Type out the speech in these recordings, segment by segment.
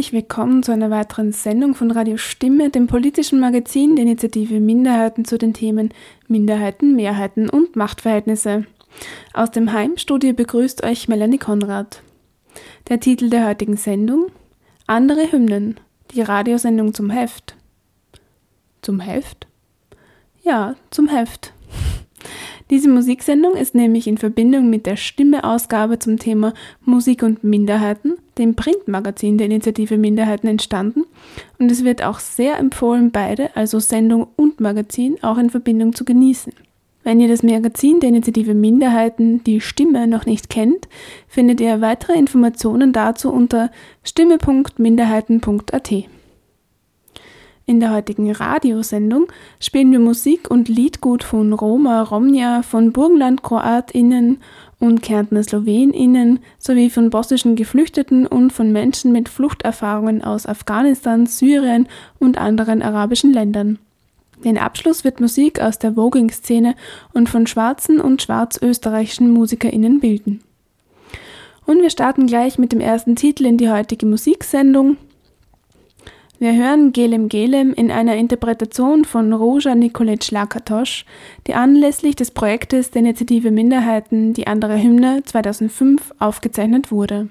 Herzlich willkommen zu einer weiteren Sendung von Radio Stimme, dem politischen Magazin der Initiative Minderheiten zu den Themen Minderheiten, Mehrheiten und Machtverhältnisse. Aus dem Heimstudio begrüßt euch Melanie Konrad. Der Titel der heutigen Sendung Andere Hymnen, die Radiosendung zum Heft. Zum Heft? Ja, zum Heft. Diese Musiksendung ist nämlich in Verbindung mit der Stimmeausgabe zum Thema Musik und Minderheiten, dem Printmagazin der Initiative Minderheiten, entstanden und es wird auch sehr empfohlen, beide, also Sendung und Magazin, auch in Verbindung zu genießen. Wenn ihr das Magazin der Initiative Minderheiten, die Stimme, noch nicht kennt, findet ihr weitere Informationen dazu unter stimme.minderheiten.at. In der heutigen Radiosendung spielen wir Musik und Liedgut von Roma Romnia, von Burgenland KroatInnen und Kärntner SlowenInnen sowie von bosnischen Geflüchteten und von Menschen mit Fluchterfahrungen aus Afghanistan, Syrien und anderen arabischen Ländern. Den Abschluss wird Musik aus der Voging-Szene und von schwarzen und schwarzösterreichischen MusikerInnen bilden. Und wir starten gleich mit dem ersten Titel in die heutige Musiksendung. Wir hören Gelem Gelem in einer Interpretation von Roja Nikolic Lakatosch, die anlässlich des Projektes der Initiative Minderheiten Die andere Hymne 2005 aufgezeichnet wurde.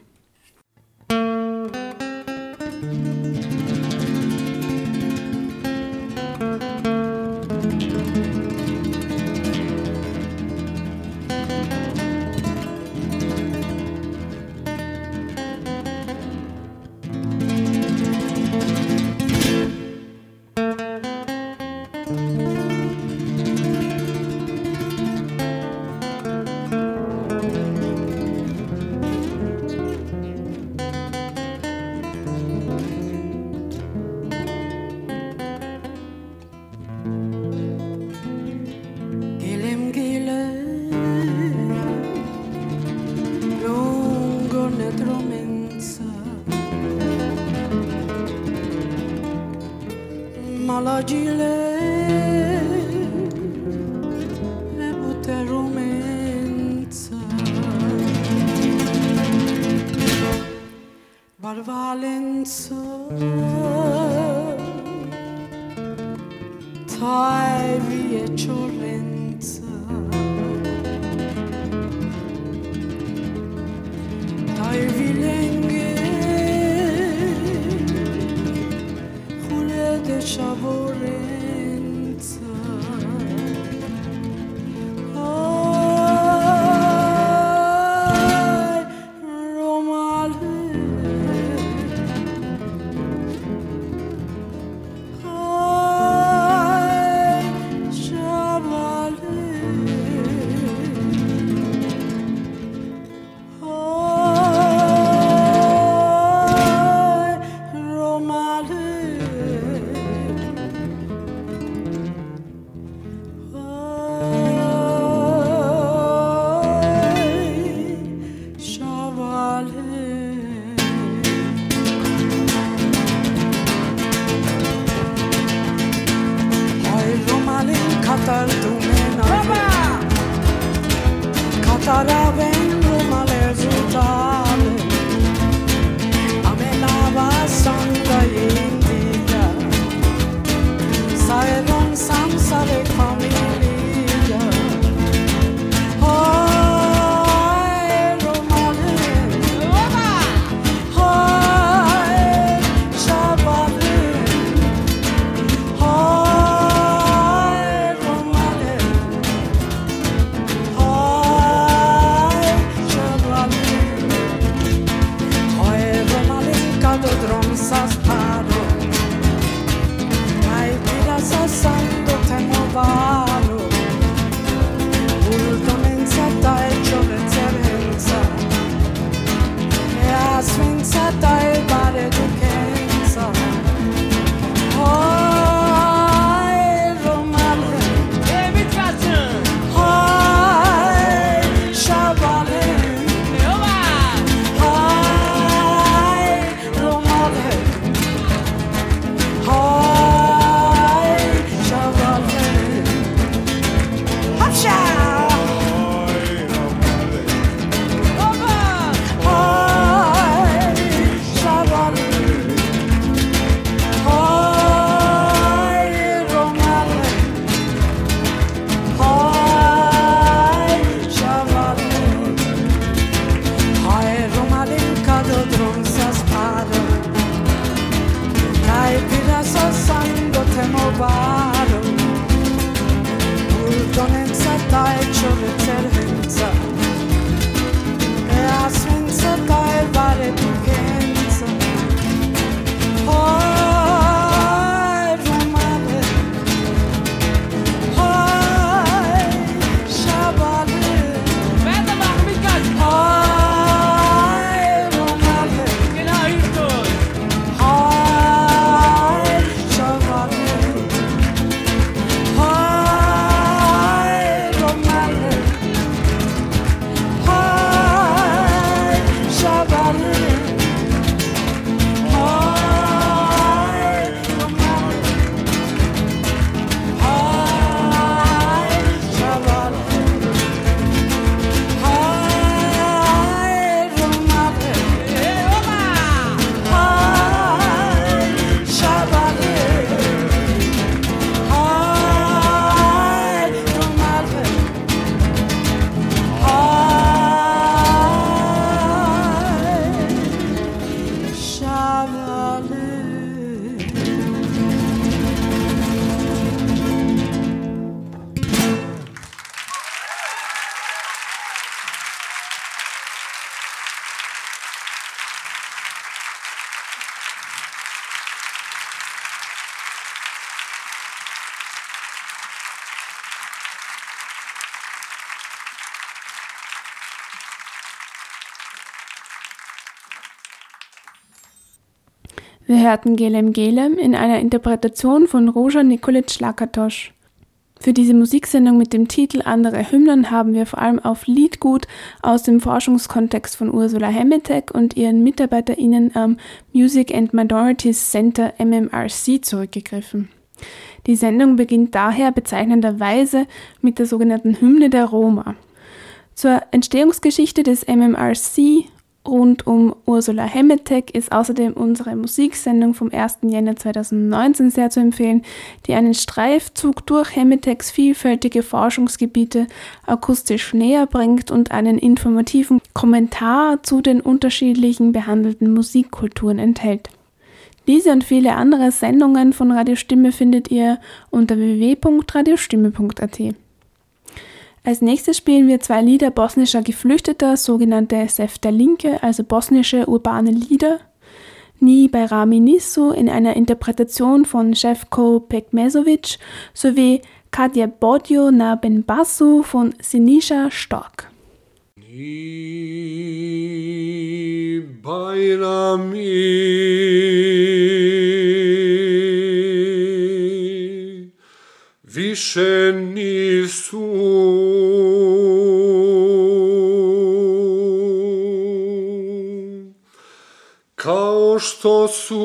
all hörten Gelem Gelem in einer Interpretation von Roja Nikolic Lakatosch. Für diese Musiksendung mit dem Titel Andere Hymnen haben wir vor allem auf Liedgut aus dem Forschungskontext von Ursula Hemmetek und ihren MitarbeiterInnen am Music and Minorities Center MMRC zurückgegriffen. Die Sendung beginnt daher bezeichnenderweise mit der sogenannten Hymne der Roma. Zur Entstehungsgeschichte des MMRC rund um Ursula Hemmetek ist außerdem unsere Musiksendung vom 1. Jänner 2019 sehr zu empfehlen, die einen Streifzug durch Hemmeteks vielfältige Forschungsgebiete akustisch näher bringt und einen informativen Kommentar zu den unterschiedlichen behandelten Musikkulturen enthält. Diese und viele andere Sendungen von Radiostimme findet ihr unter www.radiostimme.at. Als nächstes spielen wir zwei Lieder bosnischer Geflüchteter, sogenannte Sefta Linke, also bosnische urbane Lieder. Ni bei Rami Nisu in einer Interpretation von Šefko Pekmezovic sowie Kadje Bodjo na Benbasu von Sinisha Stork. Ni Bayrami više nisu. Kao što su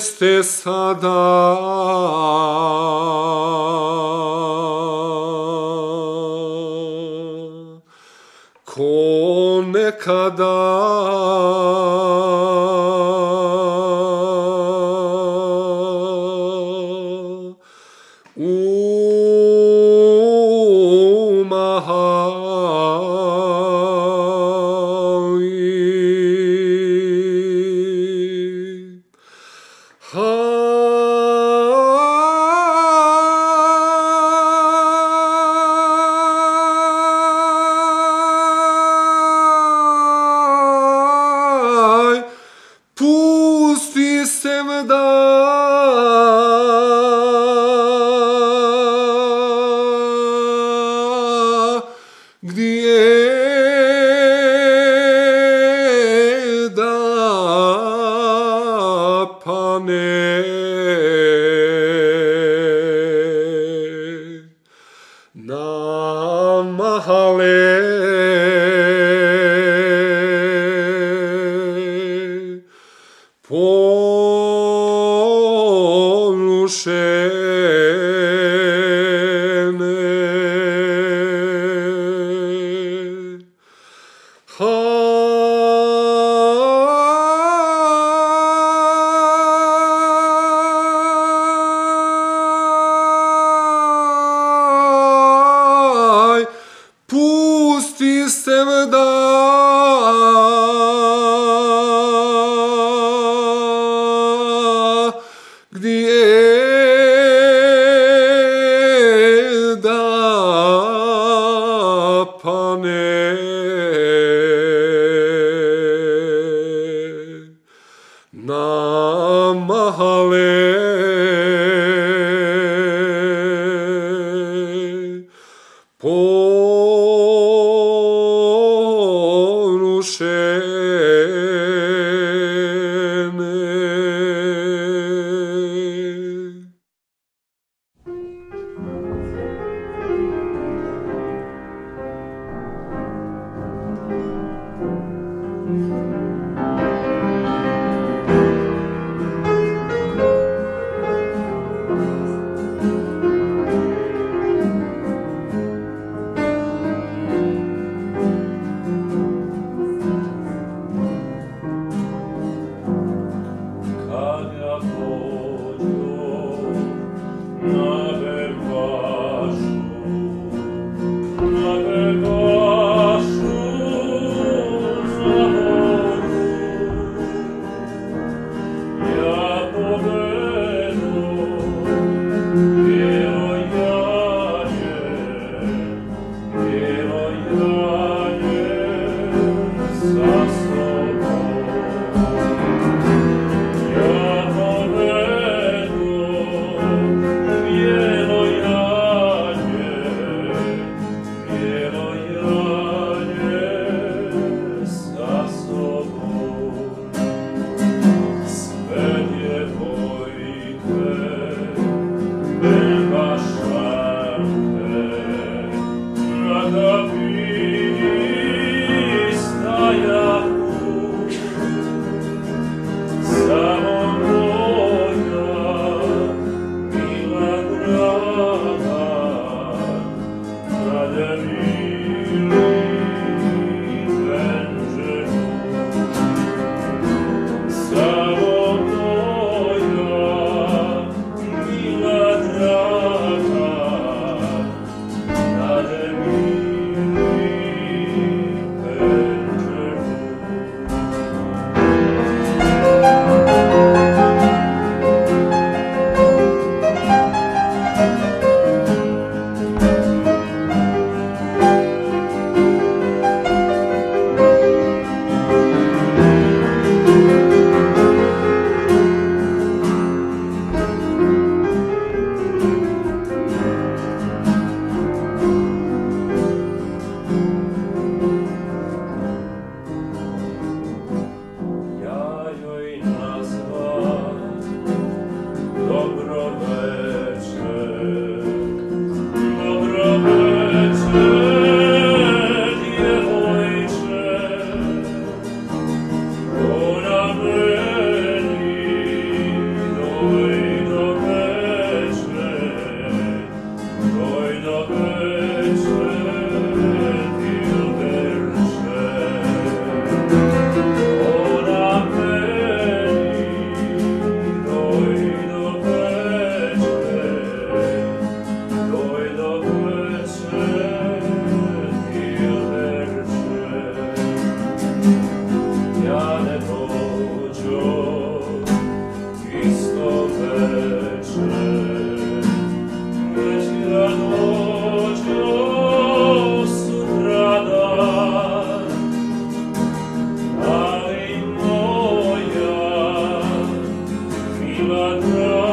gdje ste sada. Ko nekada Wir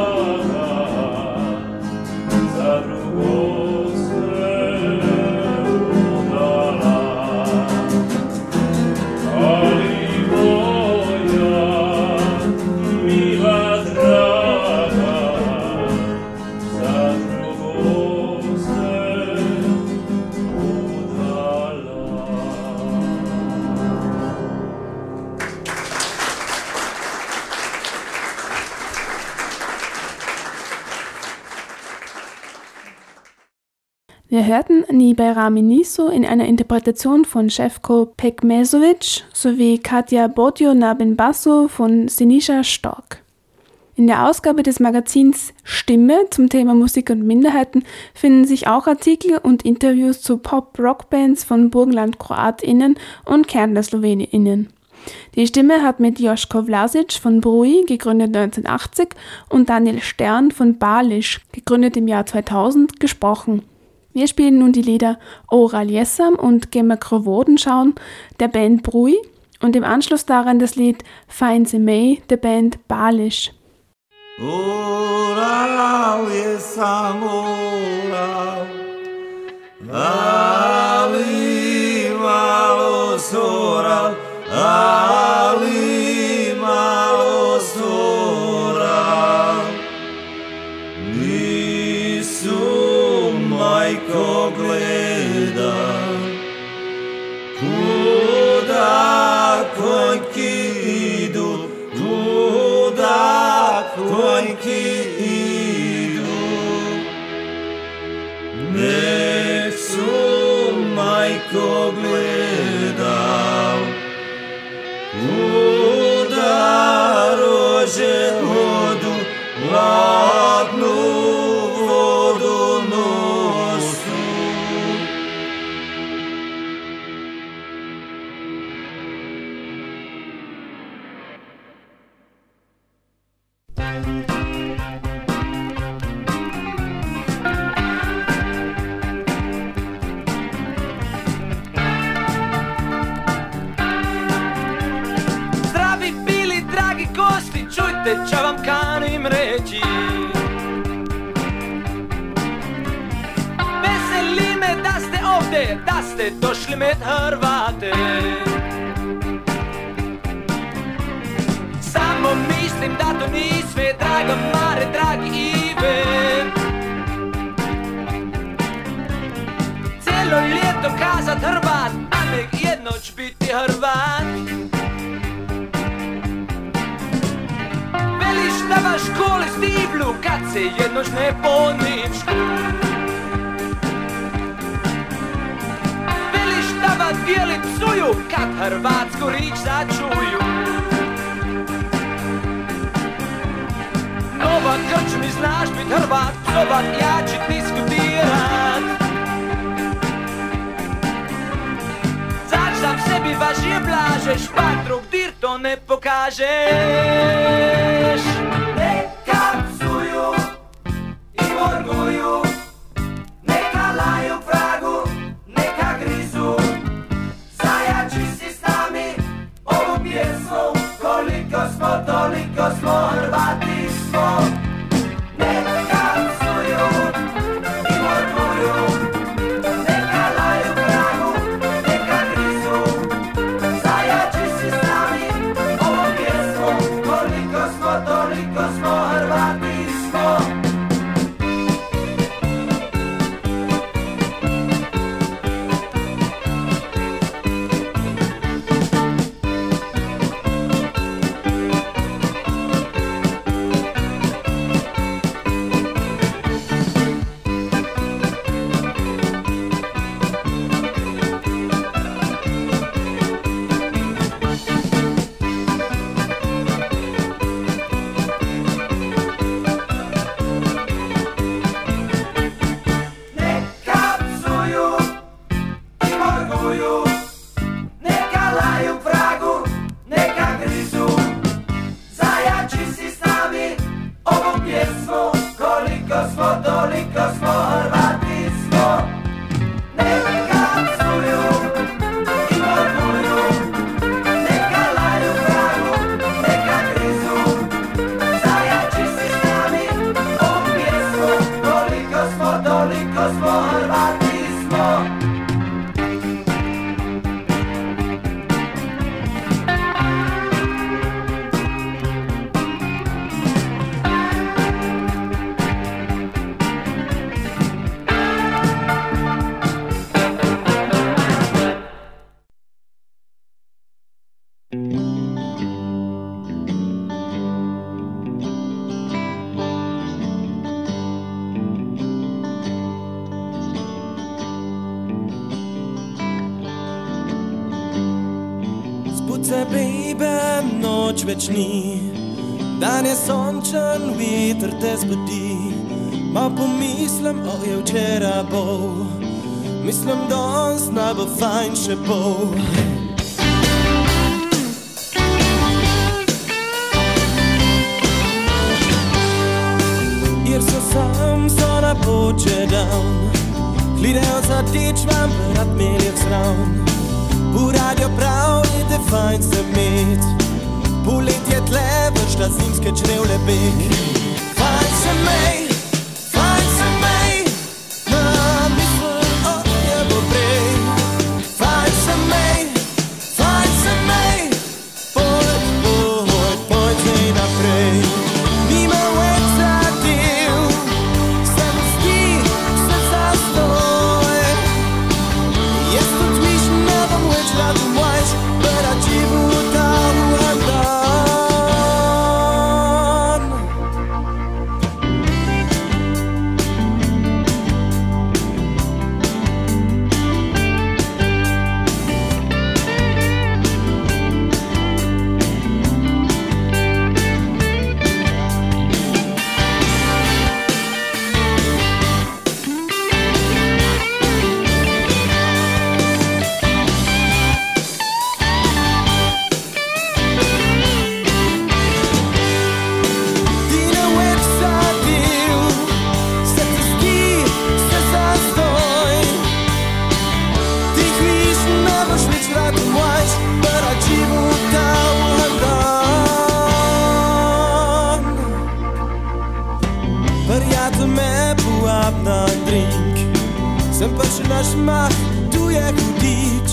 hörten Nibera Miniso in einer Interpretation von Shevko Pekmesovic sowie Katja Bodjo Nabin-Basso von Sinisha Stork. In der Ausgabe des Magazins Stimme zum Thema Musik und Minderheiten finden sich auch Artikel und Interviews zu Pop-Rock-Bands von Burgenland-KroatInnen und Kärntner SlowenInnen. Die Stimme hat mit Joschko Vlasic von Brui, gegründet 1980, und Daniel Stern von Balisch, gegründet im Jahr 2000, gesprochen. Wir spielen nun die Lieder Oral Jessam und Gemma schauen der Band Brui und im Anschluss daran das Lied Find the May der Band Balisch. Oral Jessam, Oral, Ali Malos Oral, Ali Take your. Se baby noć večni Dan je sončen, veter te zbudi. Ma pomislim, o je včeraj bo Mislim, danes naj bo fajn še bo Jer so sam, so na poče down Gledajo za teč vam, rad melje vzravn V radio prav je fajn se met. Poletje tle, vrš da zimske črevle beg Fajn se mej, povab na drink, sem pa še naš mah, tu je hudič.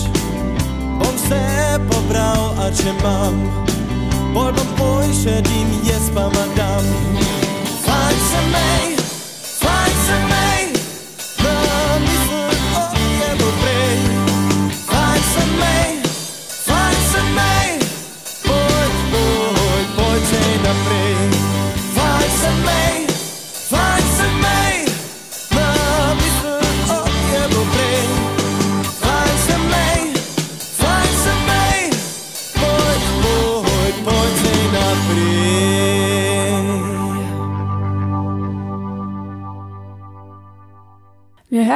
Bom se pobral, a če imam. Bolj bom poišedim, jaz pa madam Fajn se mej,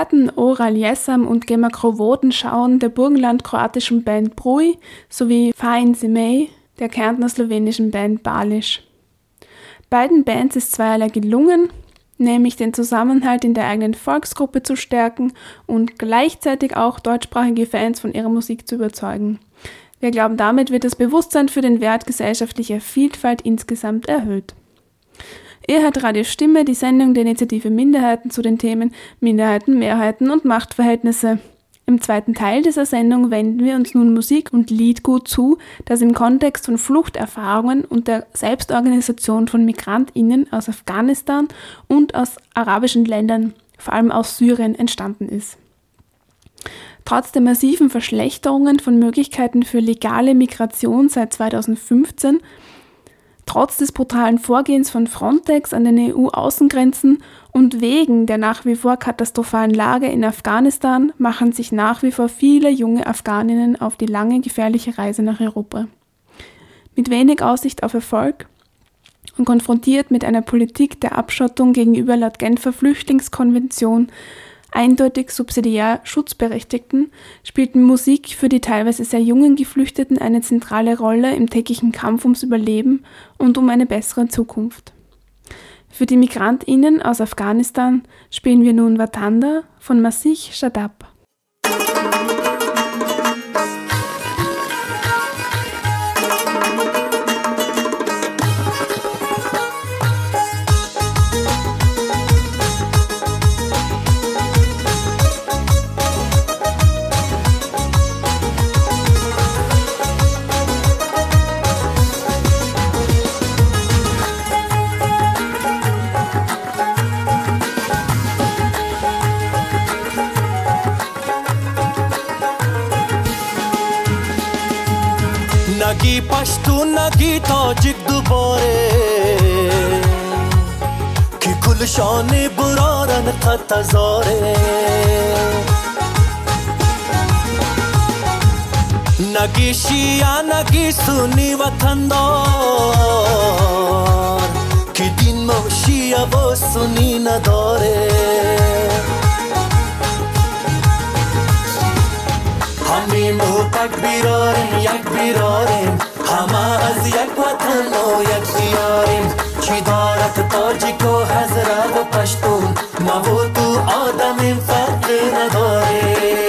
Hörten Oral Jessam und Gemma Krovoden schauen der burgenland-kroatischen Band Brui sowie Fajn Semej der kärntner-slowenischen Band Balisch. Beiden Bands ist zweierlei gelungen, nämlich den Zusammenhalt in der eigenen Volksgruppe zu stärken und gleichzeitig auch deutschsprachige Fans von ihrer Musik zu überzeugen. Wir glauben, damit wird das Bewusstsein für den Wert gesellschaftlicher Vielfalt insgesamt erhöht. Ihr hört Radio Stimme, die Sendung der Initiative Minderheiten zu den Themen Minderheiten, Mehrheiten und Machtverhältnisse. Im zweiten Teil dieser Sendung wenden wir uns nun Musik und Liedgut zu, das im Kontext von Fluchterfahrungen und der Selbstorganisation von MigrantInnen aus Afghanistan und aus arabischen Ländern, vor allem aus Syrien, entstanden ist. Trotz der massiven Verschlechterungen von Möglichkeiten für legale Migration seit 2015 Trotz des brutalen Vorgehens von Frontex an den EU-Außengrenzen und wegen der nach wie vor katastrophalen Lage in Afghanistan machen sich nach wie vor viele junge Afghaninnen auf die lange gefährliche Reise nach Europa. Mit wenig Aussicht auf Erfolg und konfrontiert mit einer Politik der Abschottung gegenüber laut Genfer Flüchtlingskonvention eindeutig subsidiär Schutzberechtigten spielten Musik für die teilweise sehr jungen Geflüchteten eine zentrale Rolle im täglichen Kampf ums Überleben und um eine bessere Zukunft. Für die MigrantInnen aus Afghanistan spielen wir nun Watanda von Masih Shadab. شانı buradan نگیشی نگیشیا نگی سونی وطن دار که دین موشیا و سونی نداره. همی مو پک یک بیراریم. همه از یک وطن و یک دیاریم. ماشي دارت تاجيكو هزرة وبشتون ما بوتو آدم فقر نداره.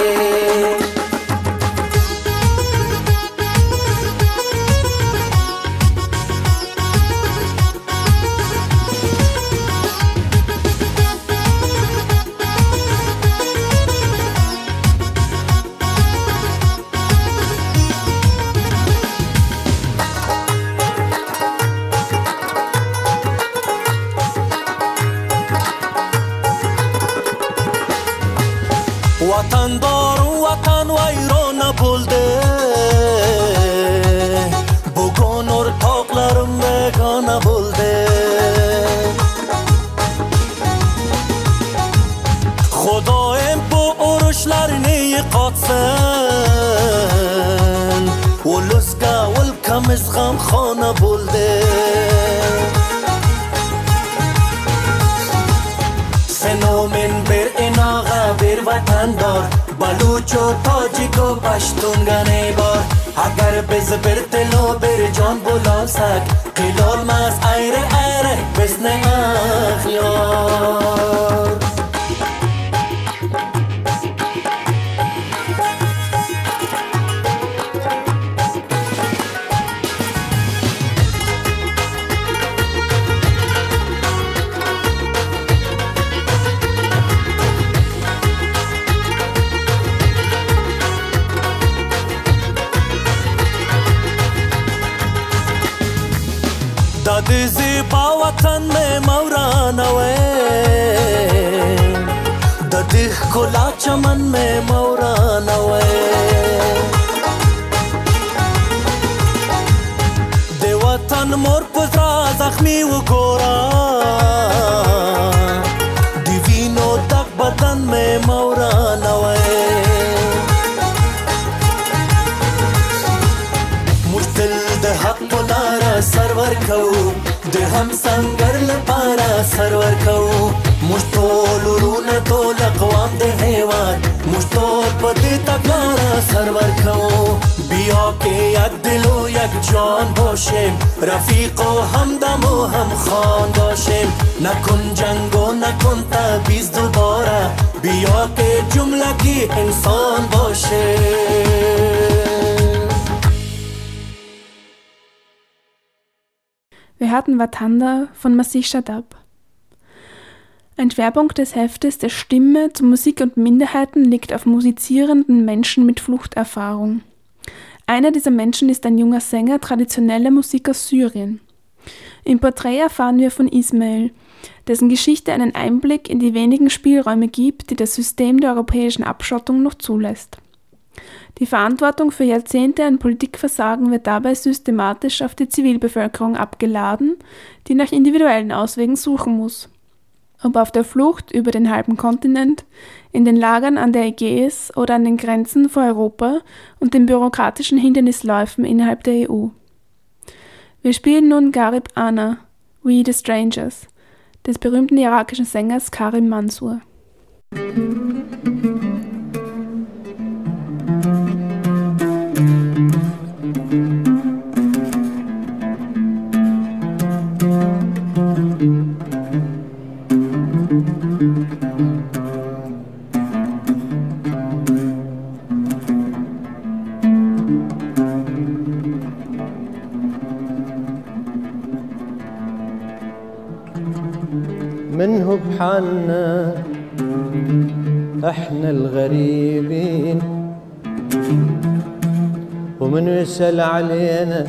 G'amxona bo'ldi سنومن بر اناغا بر وطن دار. بلوچ و تاجیک و بار. اگر بز بر تلو بر جان بلال سک هم سنگر لپاره سرور کو مشتول ورونه ټول اقوام د هیواد مشتول په دې سرور بیا کې یک دل و یک جان باشیم رفیق و همدم و هم خان باشیم نکن جنگ و نکن تبیز دوباره بیا که جملگی انسان باشیم Wir hatten Watanda von Masih Shadab. Ein Schwerpunkt des Heftes der Stimme zu Musik und Minderheiten liegt auf musizierenden Menschen mit Fluchterfahrung. Einer dieser Menschen ist ein junger Sänger traditioneller Musik aus Syrien. Im Porträt erfahren wir von Ismail, dessen Geschichte einen Einblick in die wenigen Spielräume gibt, die das System der europäischen Abschottung noch zulässt. Die Verantwortung für Jahrzehnte an Politikversagen wird dabei systematisch auf die Zivilbevölkerung abgeladen, die nach individuellen Auswegen suchen muss. Ob auf der Flucht über den halben Kontinent, in den Lagern an der Ägäis oder an den Grenzen vor Europa und den bürokratischen Hindernisläufen innerhalb der EU. Wir spielen nun Garib Ana, We the Strangers, des berühmten irakischen Sängers Karim Mansour. منه بحالنا إحنا الغريبين. ومن يسأل علينا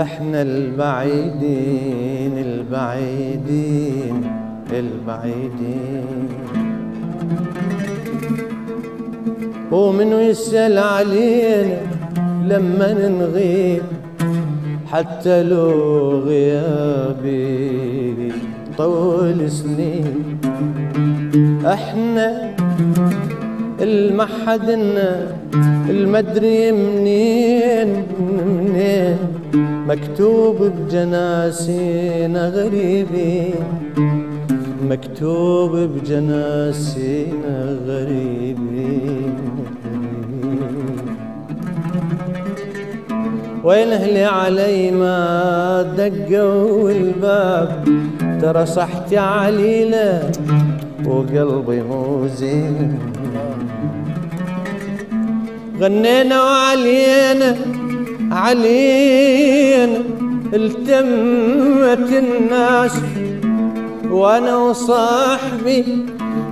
إحنا البعيدين البعيدين البعيدين. ومن يسأل علينا لما نغيب حتى لو غيابي طول سنين. إحنا المحدنا المدري منين منين؟ مكتوب بجناسين غريبين. مكتوب بجناسين غريبين. وين أهلي علي ما دقوا الباب؟ ترى صحتي عليله وقلبي مو زين غنينا وعلينا علينا التمت الناس. وأنا وصاحبي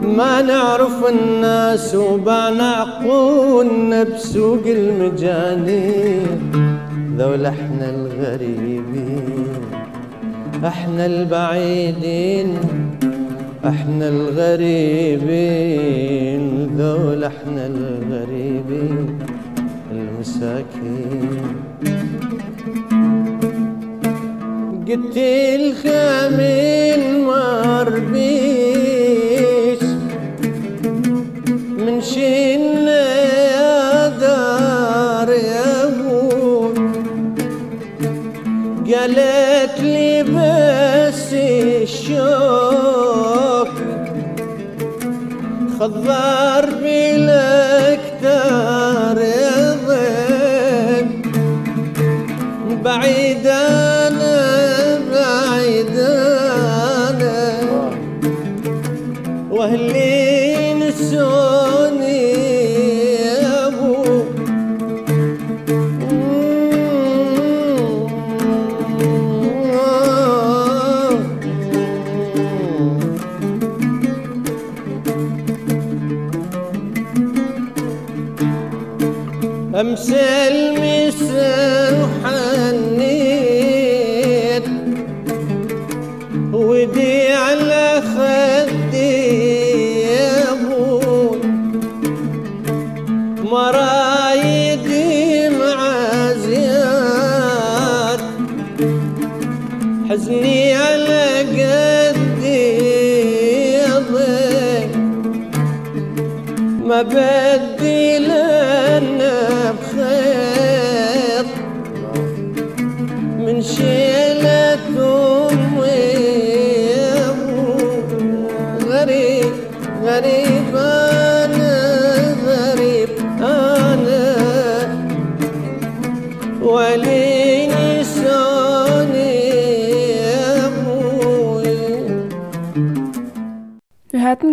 ما نعرف الناس وبنعقولنا بسوق المجانين. ذول إحنا الغريبين. إحنا البعيدين إحنا الغريبين ذول إحنا الغريبين المساكين. قلت الخامين ما من شنا يا دار يا أبوي قالت الشوق. خضر بلاد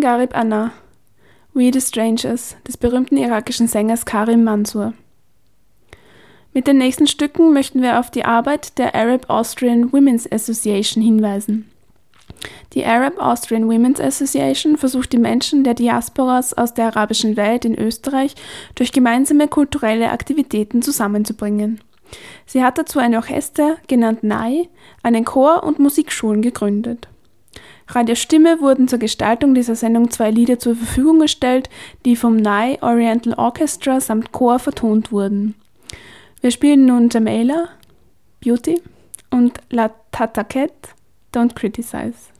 Garib Anna, We the Strangers, des berühmten irakischen Sängers Karim Mansour. Mit den nächsten Stücken möchten wir auf die Arbeit der Arab Austrian Women's Association hinweisen. Die Arab Austrian Women's Association versucht die Menschen der Diasporas aus der arabischen Welt in Österreich durch gemeinsame kulturelle Aktivitäten zusammenzubringen. Sie hat dazu ein Orchester, genannt NAI, einen Chor und Musikschulen gegründet. Radio Stimme wurden zur Gestaltung dieser Sendung zwei Lieder zur Verfügung gestellt, die vom NAI Oriental Orchestra samt Chor vertont wurden. Wir spielen nun Jamela, Beauty und La Tataket, Don't Criticize.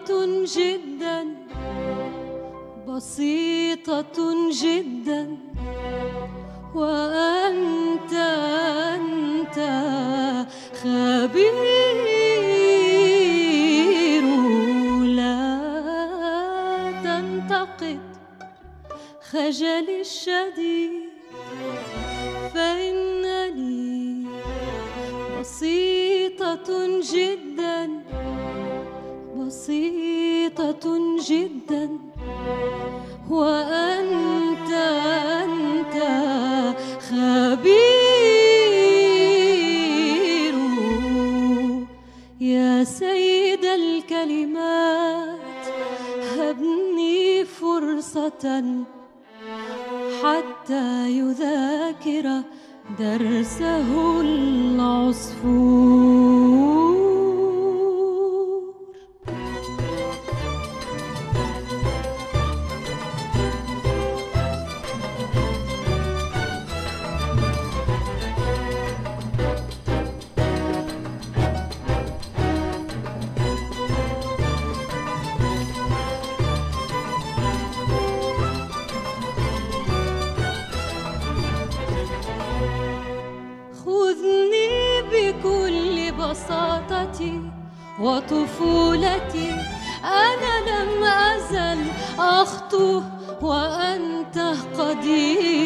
بسيطة جدا بسيطة جدا. وأنت أنت خبير لا تنتقد خجلي الشديد. حتى يذاكر درسه العصفور. وطفولتي أنا لم أزل أخطو وأنت قدير.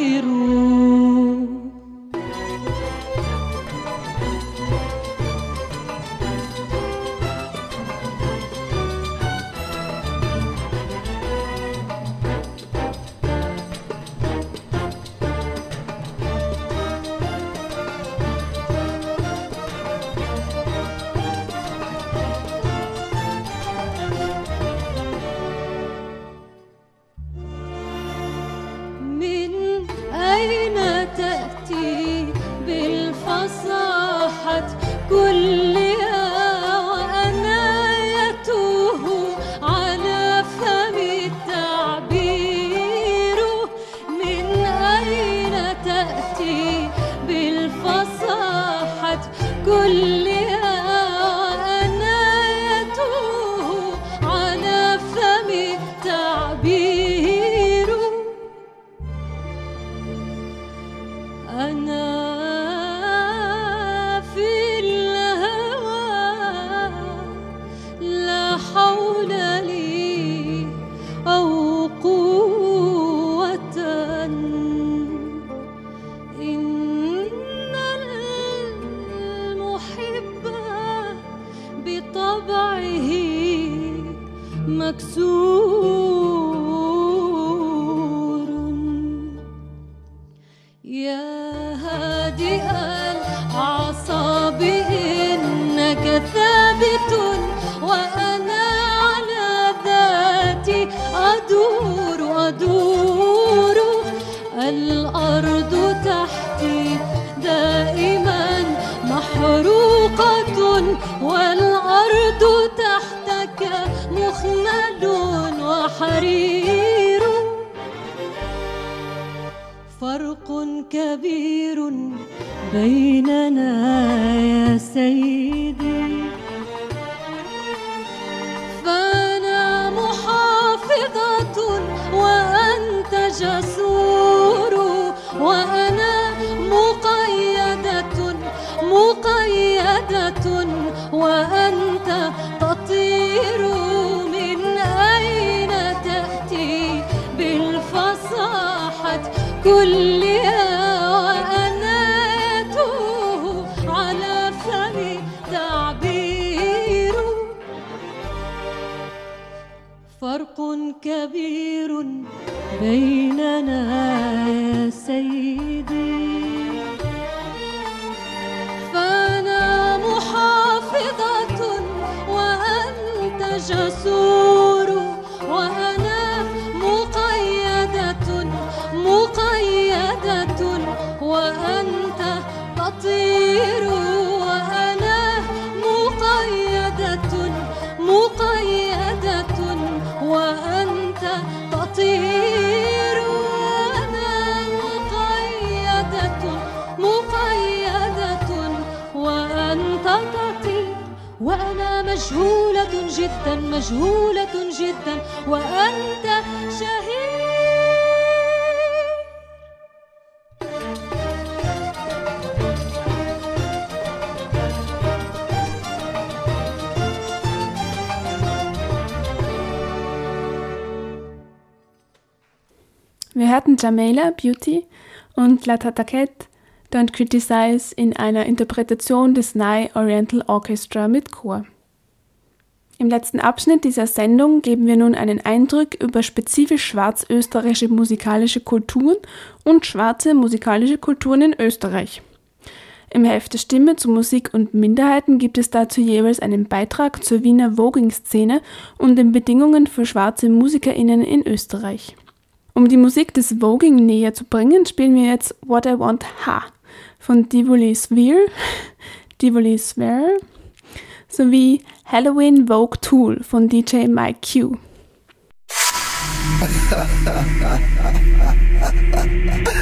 ايدي فانا محافظة وأنت جسور وأنت كبير بيننا يا سيد. وأنا مجهولة جدا مجهولة جدا وأنت شهيد Wir hörten Jamela, Beauty und La Tataquette, Don't Criticize in einer Interpretation des Nye Oriental Orchestra mit Chor. Im letzten Abschnitt dieser Sendung geben wir nun einen Eindruck über spezifisch schwarzösterreichische musikalische Kulturen und schwarze musikalische Kulturen in Österreich. Im Heft Stimme zu Musik und Minderheiten gibt es dazu jeweils einen Beitrag zur Wiener Voging-Szene und den Bedingungen für schwarze MusikerInnen in Österreich. Um die Musik des Voging näher zu bringen, spielen wir jetzt What I Want Ha von Divoli Sphere, Divoli Sphere sowie Halloween Vogue Tool von DJ Mike Q.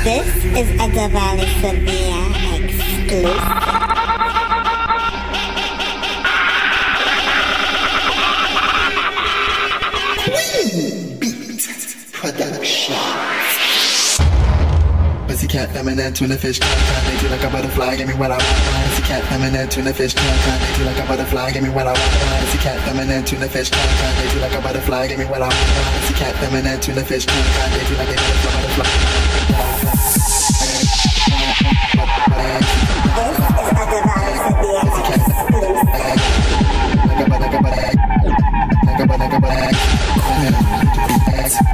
This is a Diwali Sabia exclusive. Pussycat feminine tuna fish can can they like a butterfly give me what I want Pussycat feminine tuna fish can can they like a butterfly give me what I want Pussycat feminine tuna fish can can they like a butterfly give me what I want Pussycat feminine tuna fish can can they do like a butterfly This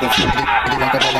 But if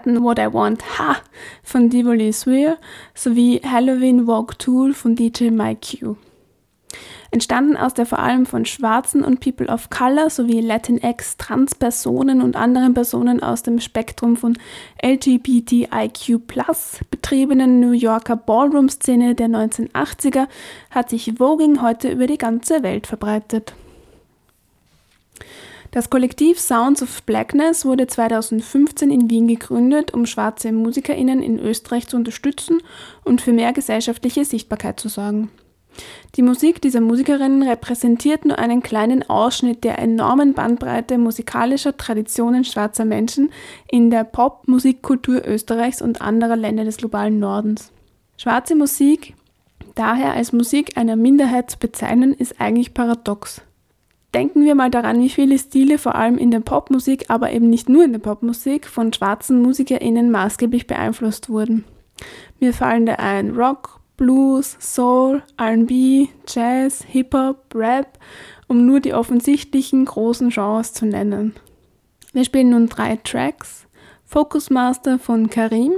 Hörten What I Want Ha von Divoli Swear sowie Halloween Walk Tool von DJ Mike Q. Entstanden aus der vor allem von Schwarzen und People of Color sowie Latinx, Transpersonen und anderen Personen aus dem Spektrum von LGBTIQ betriebenen New Yorker Ballroom-Szene der 1980er hat sich Voging heute über die ganze Welt verbreitet. Das Kollektiv Sounds of Blackness wurde 2015 in Wien gegründet, um schwarze MusikerInnen in Österreich zu unterstützen und für mehr gesellschaftliche Sichtbarkeit zu sorgen. Die Musik dieser Musikerinnen repräsentiert nur einen kleinen Ausschnitt der enormen Bandbreite musikalischer Traditionen schwarzer Menschen in der Pop-Musikkultur Österreichs und anderer Länder des globalen Nordens. Schwarze Musik daher als Musik einer Minderheit zu bezeichnen, ist eigentlich paradox. Denken wir mal daran, wie viele Stile vor allem in der Popmusik, aber eben nicht nur in der Popmusik, von schwarzen MusikerInnen maßgeblich beeinflusst wurden. Mir fallen da ein Rock, Blues, Soul, RB, Jazz, Hip-Hop, Rap, um nur die offensichtlichen großen Genres zu nennen. Wir spielen nun drei Tracks. Focus Master von Karim,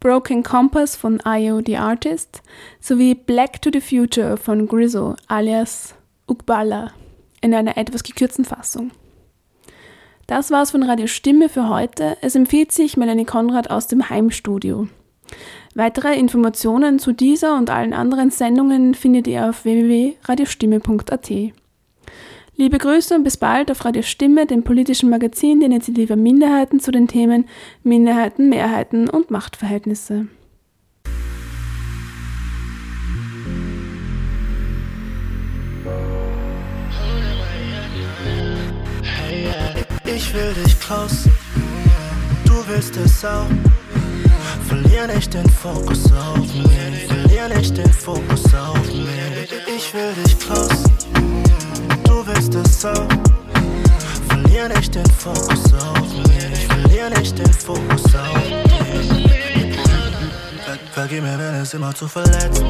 Broken Compass von Io the Artist sowie Black to the Future von Grizzo alias Ukbala in einer etwas gekürzten Fassung. Das war's von Radio Stimme für heute. Es empfiehlt sich Melanie Konrad aus dem Heimstudio. Weitere Informationen zu dieser und allen anderen Sendungen findet ihr auf www.radiostimme.at. Liebe Grüße und bis bald auf Radio Stimme, dem politischen Magazin der Initiative Minderheiten zu den Themen Minderheiten, Mehrheiten und Machtverhältnisse. Ich will dich Klaus, du willst es auch. Verlier nicht den Fokus auf mich, verlier nicht den Fokus auf mich. Ich will dich Klaus, du willst es auch. Verlier nicht den Fokus auf mich, verlier nicht den Fokus auf mich. Ver vergib mir, wenn es immer zu verletzt.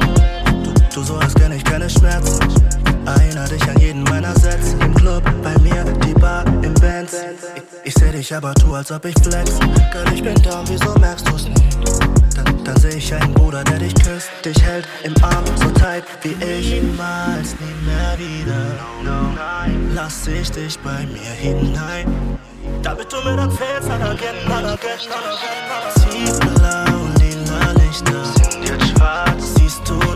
Du, so, als kenn ich keine Schmerzen. Erinner dich an jeden meiner Sätze. Im Club, bei mir, die Bar, im Band. Ich, ich seh dich aber tu, als ob ich flex. Girl, ich bin down, wieso merkst du's nicht? Dann, dann seh ich einen Bruder, der dich küsst, dich hält im Arm, so tight wie ich. Niemals, nie mehr wieder. Lass ich dich bei mir hinein. Damit du mir dann fehlst, again, again, again. Zieh blau, lila Lichter. Sind jetzt schwarz, siehst du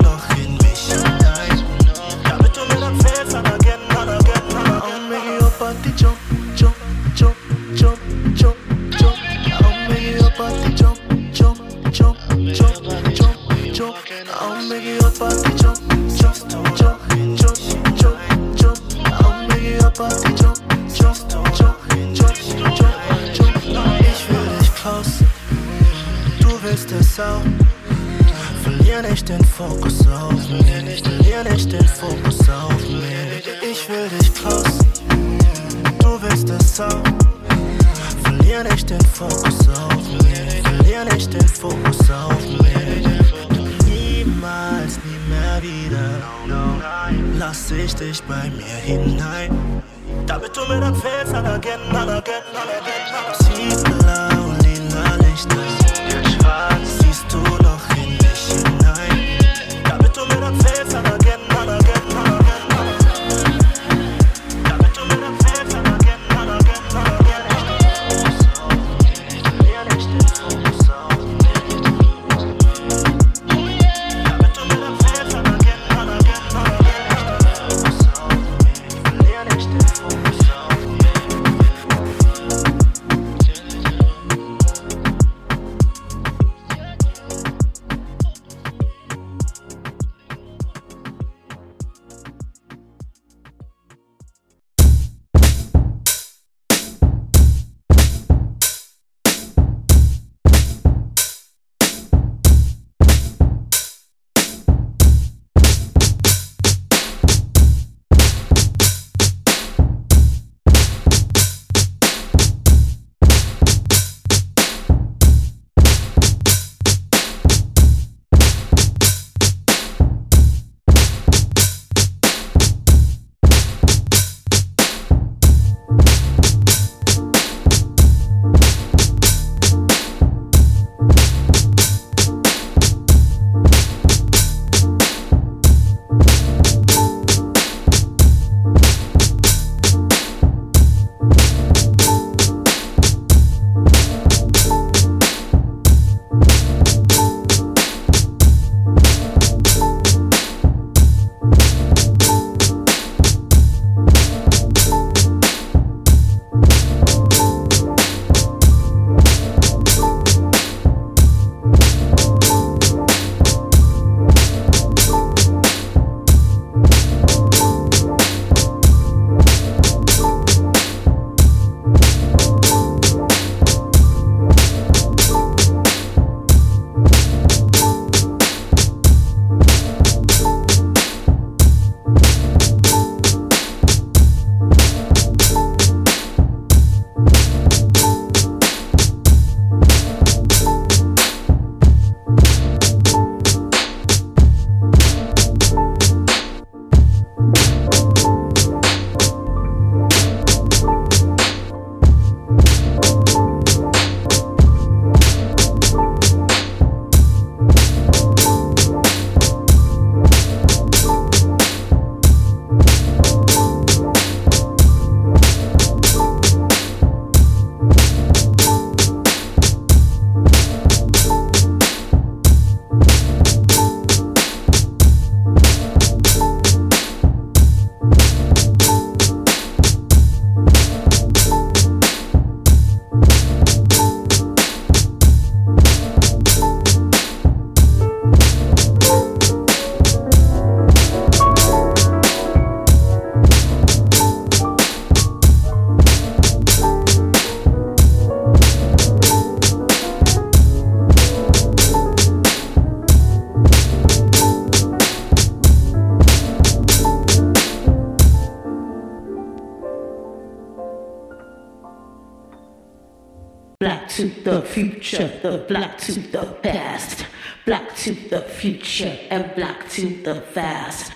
the black to the past, black to the future, and black to the past.